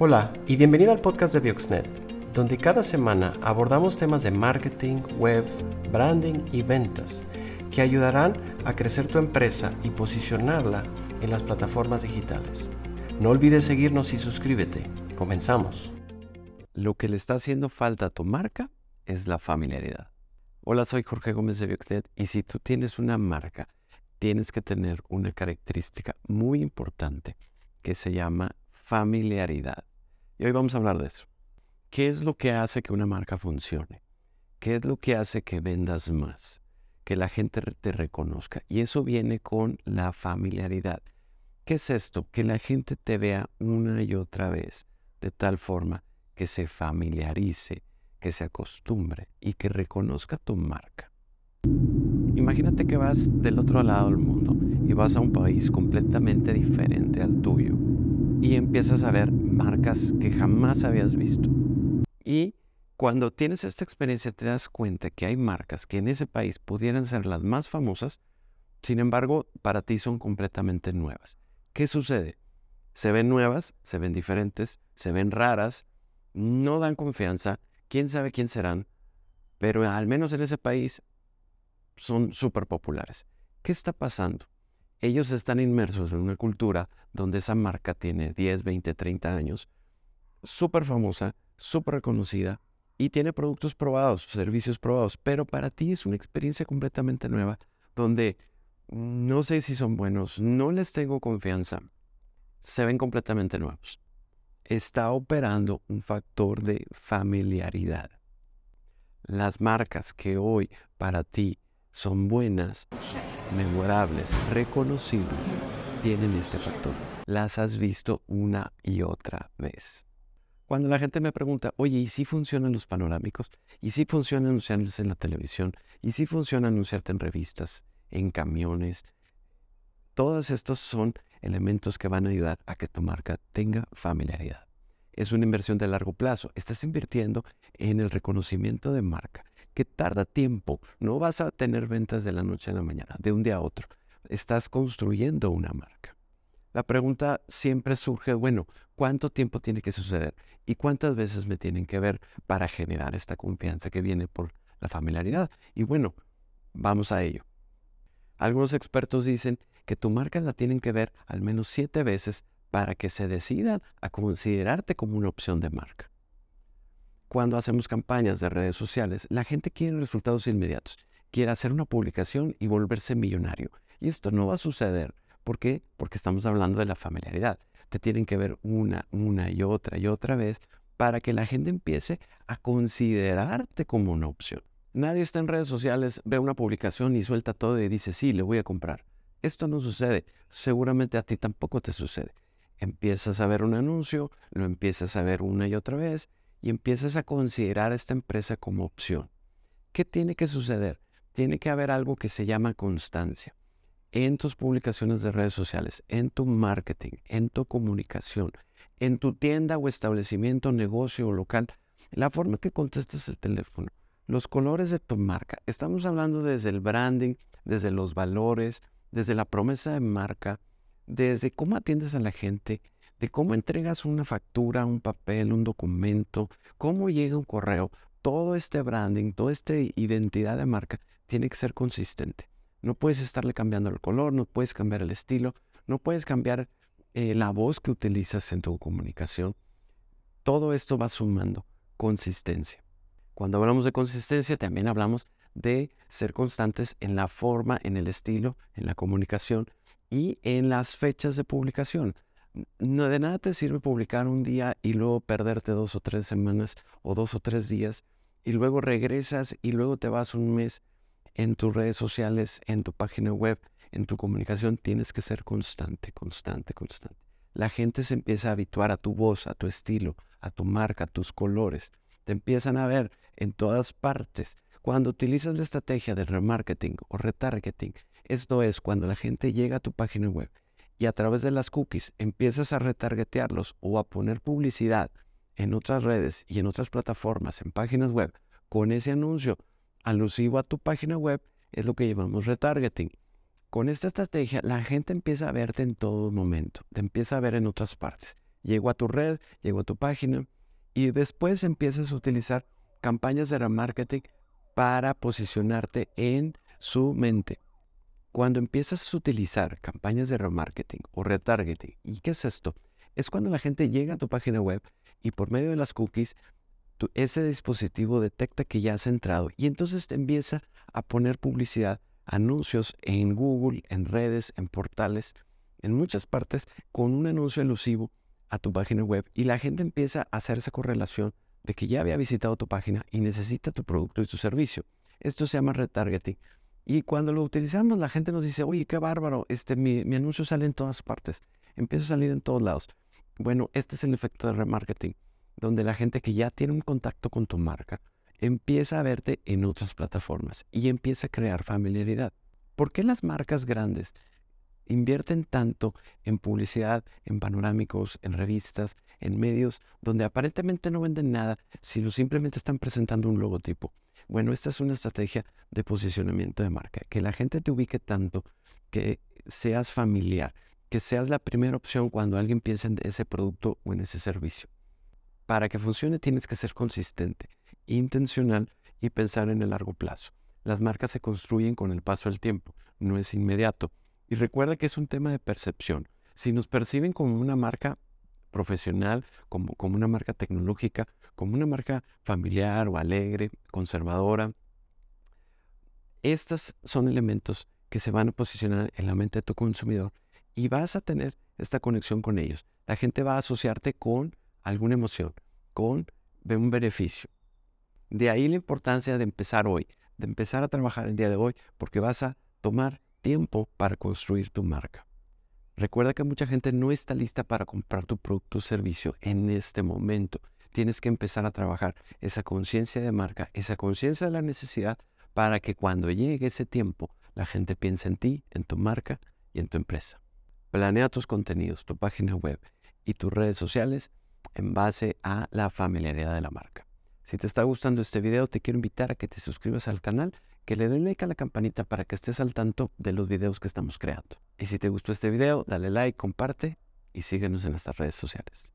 Hola y bienvenido al podcast de Bioxnet, donde cada semana abordamos temas de marketing, web, branding y ventas que ayudarán a crecer tu empresa y posicionarla en las plataformas digitales. No olvides seguirnos y suscríbete. Comenzamos. Lo que le está haciendo falta a tu marca es la familiaridad. Hola, soy Jorge Gómez de Bioxnet y si tú tienes una marca, tienes que tener una característica muy importante que se llama familiaridad. Y hoy vamos a hablar de eso. ¿Qué es lo que hace que una marca funcione? ¿Qué es lo que hace que vendas más? Que la gente te reconozca. Y eso viene con la familiaridad. ¿Qué es esto? Que la gente te vea una y otra vez de tal forma que se familiarice, que se acostumbre y que reconozca tu marca. Imagínate que vas del otro lado del mundo y vas a un país completamente diferente al tuyo y empiezas a ver marcas que jamás habías visto. Y cuando tienes esta experiencia te das cuenta que hay marcas que en ese país pudieran ser las más famosas, sin embargo, para ti son completamente nuevas. ¿Qué sucede? Se ven nuevas, se ven diferentes, se ven raras, no dan confianza, quién sabe quién serán, pero al menos en ese país son súper populares. ¿Qué está pasando? Ellos están inmersos en una cultura donde esa marca tiene 10, 20, 30 años, súper famosa, súper reconocida y tiene productos probados, servicios probados, pero para ti es una experiencia completamente nueva donde no sé si son buenos, no les tengo confianza, se ven completamente nuevos. Está operando un factor de familiaridad. Las marcas que hoy para ti son buenas memorables, reconocibles, tienen este factor. Las has visto una y otra vez. Cuando la gente me pregunta, oye, ¿y si funcionan los panorámicos? ¿Y si funciona anunciarse en la televisión? ¿Y si funciona anunciarte en revistas, en camiones? Todos estos son elementos que van a ayudar a que tu marca tenga familiaridad. Es una inversión de largo plazo. Estás invirtiendo en el reconocimiento de marca que tarda tiempo. No vas a tener ventas de la noche a la mañana, de un día a otro. Estás construyendo una marca. La pregunta siempre surge, bueno, ¿cuánto tiempo tiene que suceder? ¿Y cuántas veces me tienen que ver para generar esta confianza que viene por la familiaridad? Y bueno, vamos a ello. Algunos expertos dicen que tu marca la tienen que ver al menos siete veces para que se decidan a considerarte como una opción de marca cuando hacemos campañas de redes sociales, la gente quiere resultados inmediatos, quiere hacer una publicación y volverse millonario. Y esto no va a suceder. ¿Por qué? Porque estamos hablando de la familiaridad. Te tienen que ver una, una y otra y otra vez para que la gente empiece a considerarte como una opción. Nadie está en redes sociales, ve una publicación y suelta todo y dice, sí, le voy a comprar. Esto no sucede. Seguramente a ti tampoco te sucede. Empiezas a ver un anuncio, lo empiezas a ver una y otra vez y empiezas a considerar esta empresa como opción. ¿Qué tiene que suceder? Tiene que haber algo que se llama constancia en tus publicaciones de redes sociales, en tu marketing, en tu comunicación, en tu tienda o establecimiento, negocio o local, la forma que contestas el teléfono, los colores de tu marca. Estamos hablando desde el branding, desde los valores, desde la promesa de marca, desde cómo atiendes a la gente, de cómo entregas una factura, un papel, un documento, cómo llega un correo, todo este branding, toda esta identidad de marca tiene que ser consistente. No puedes estarle cambiando el color, no puedes cambiar el estilo, no puedes cambiar eh, la voz que utilizas en tu comunicación. Todo esto va sumando consistencia. Cuando hablamos de consistencia, también hablamos de ser constantes en la forma, en el estilo, en la comunicación y en las fechas de publicación no de nada te sirve publicar un día y luego perderte dos o tres semanas o dos o tres días y luego regresas y luego te vas un mes en tus redes sociales, en tu página web, en tu comunicación. Tienes que ser constante, constante, constante. La gente se empieza a habituar a tu voz, a tu estilo, a tu marca, a tus colores. Te empiezan a ver en todas partes. Cuando utilizas la estrategia de remarketing o retargeting, esto es cuando la gente llega a tu página web y a través de las cookies empiezas a retargetearlos o a poner publicidad en otras redes y en otras plataformas, en páginas web, con ese anuncio alusivo a tu página web, es lo que llamamos retargeting. Con esta estrategia, la gente empieza a verte en todo momento, te empieza a ver en otras partes. Llego a tu red, llego a tu página y después empiezas a utilizar campañas de remarketing para posicionarte en su mente. Cuando empiezas a utilizar campañas de remarketing o retargeting, ¿y qué es esto? Es cuando la gente llega a tu página web y por medio de las cookies, ese dispositivo detecta que ya has entrado y entonces te empieza a poner publicidad, anuncios en Google, en redes, en portales, en muchas partes, con un anuncio elusivo a tu página web y la gente empieza a hacer esa correlación de que ya había visitado tu página y necesita tu producto y tu servicio. Esto se llama retargeting. Y cuando lo utilizamos, la gente nos dice, oye, qué bárbaro, este, mi, anuncio sale en todas partes, empieza a salir en todos lados. Bueno, este es el efecto de remarketing, donde la gente que ya tiene un contacto con tu marca empieza a verte en otras plataformas y empieza a crear familiaridad. ¿Por qué las marcas grandes invierten tanto en publicidad, en panorámicos, en revistas, en medios, donde aparentemente no venden nada, sino simplemente están presentando un logotipo. Bueno, esta es una estrategia de posicionamiento de marca, que la gente te ubique tanto, que seas familiar, que seas la primera opción cuando alguien piensa en ese producto o en ese servicio. Para que funcione tienes que ser consistente, intencional y pensar en el largo plazo. Las marcas se construyen con el paso del tiempo, no es inmediato. Y recuerda que es un tema de percepción. Si nos perciben como una marca profesional, como, como una marca tecnológica, como una marca familiar o alegre, conservadora, estos son elementos que se van a posicionar en la mente de tu consumidor y vas a tener esta conexión con ellos. La gente va a asociarte con alguna emoción, con un beneficio. De ahí la importancia de empezar hoy, de empezar a trabajar el día de hoy, porque vas a tomar tiempo para construir tu marca. Recuerda que mucha gente no está lista para comprar tu producto o servicio en este momento. Tienes que empezar a trabajar esa conciencia de marca, esa conciencia de la necesidad para que cuando llegue ese tiempo la gente piense en ti, en tu marca y en tu empresa. Planea tus contenidos, tu página web y tus redes sociales en base a la familiaridad de la marca. Si te está gustando este video, te quiero invitar a que te suscribas al canal que le den like a la campanita para que estés al tanto de los videos que estamos creando. Y si te gustó este video, dale like, comparte y síguenos en nuestras redes sociales.